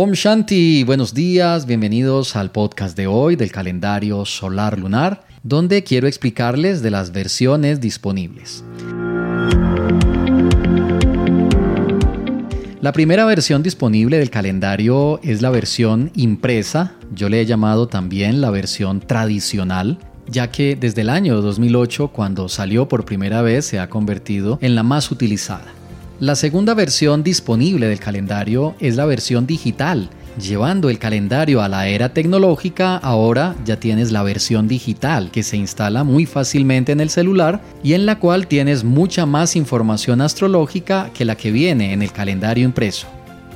Om Shanti, buenos días, bienvenidos al podcast de hoy del calendario solar lunar, donde quiero explicarles de las versiones disponibles. La primera versión disponible del calendario es la versión impresa, yo le he llamado también la versión tradicional, ya que desde el año 2008, cuando salió por primera vez, se ha convertido en la más utilizada. La segunda versión disponible del calendario es la versión digital. Llevando el calendario a la era tecnológica, ahora ya tienes la versión digital que se instala muy fácilmente en el celular y en la cual tienes mucha más información astrológica que la que viene en el calendario impreso.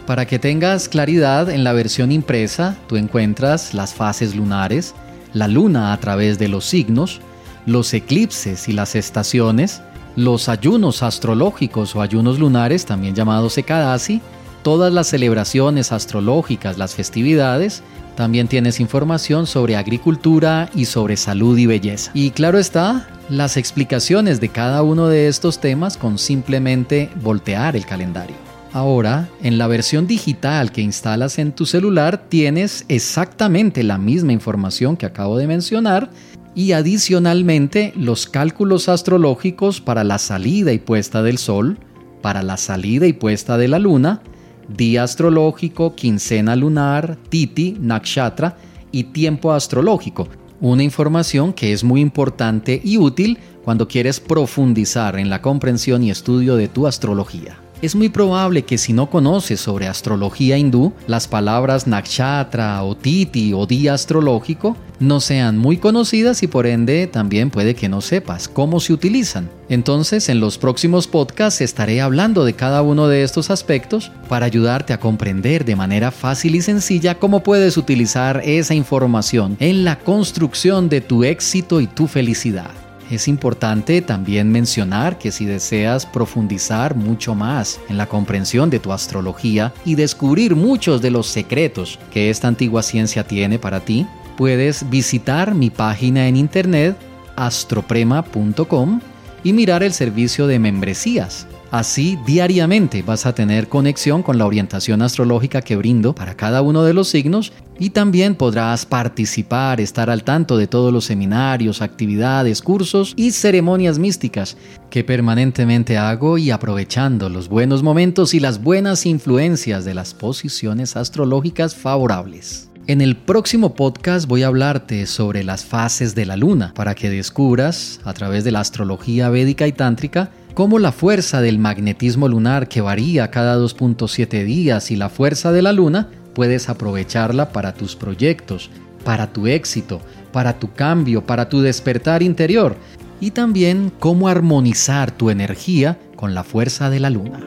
Para que tengas claridad, en la versión impresa tú encuentras las fases lunares, la luna a través de los signos, los eclipses y las estaciones, los ayunos astrológicos o ayunos lunares, también llamados Ekadasi, todas las celebraciones astrológicas, las festividades, también tienes información sobre agricultura y sobre salud y belleza. Y claro está, las explicaciones de cada uno de estos temas con simplemente voltear el calendario. Ahora, en la versión digital que instalas en tu celular tienes exactamente la misma información que acabo de mencionar, y adicionalmente los cálculos astrológicos para la salida y puesta del Sol, para la salida y puesta de la Luna, día astrológico, quincena lunar, titi, nakshatra y tiempo astrológico. Una información que es muy importante y útil cuando quieres profundizar en la comprensión y estudio de tu astrología. Es muy probable que si no conoces sobre astrología hindú, las palabras nakshatra o titi o día astrológico no sean muy conocidas y por ende también puede que no sepas cómo se utilizan. Entonces en los próximos podcasts estaré hablando de cada uno de estos aspectos para ayudarte a comprender de manera fácil y sencilla cómo puedes utilizar esa información en la construcción de tu éxito y tu felicidad. Es importante también mencionar que si deseas profundizar mucho más en la comprensión de tu astrología y descubrir muchos de los secretos que esta antigua ciencia tiene para ti, puedes visitar mi página en internet astroprema.com y mirar el servicio de membresías Así, diariamente vas a tener conexión con la orientación astrológica que brindo para cada uno de los signos y también podrás participar, estar al tanto de todos los seminarios, actividades, cursos y ceremonias místicas que permanentemente hago y aprovechando los buenos momentos y las buenas influencias de las posiciones astrológicas favorables. En el próximo podcast voy a hablarte sobre las fases de la luna para que descubras, a través de la astrología védica y tántrica, cómo la fuerza del magnetismo lunar que varía cada 2.7 días y la fuerza de la luna puedes aprovecharla para tus proyectos, para tu éxito, para tu cambio, para tu despertar interior y también cómo armonizar tu energía con la fuerza de la luna.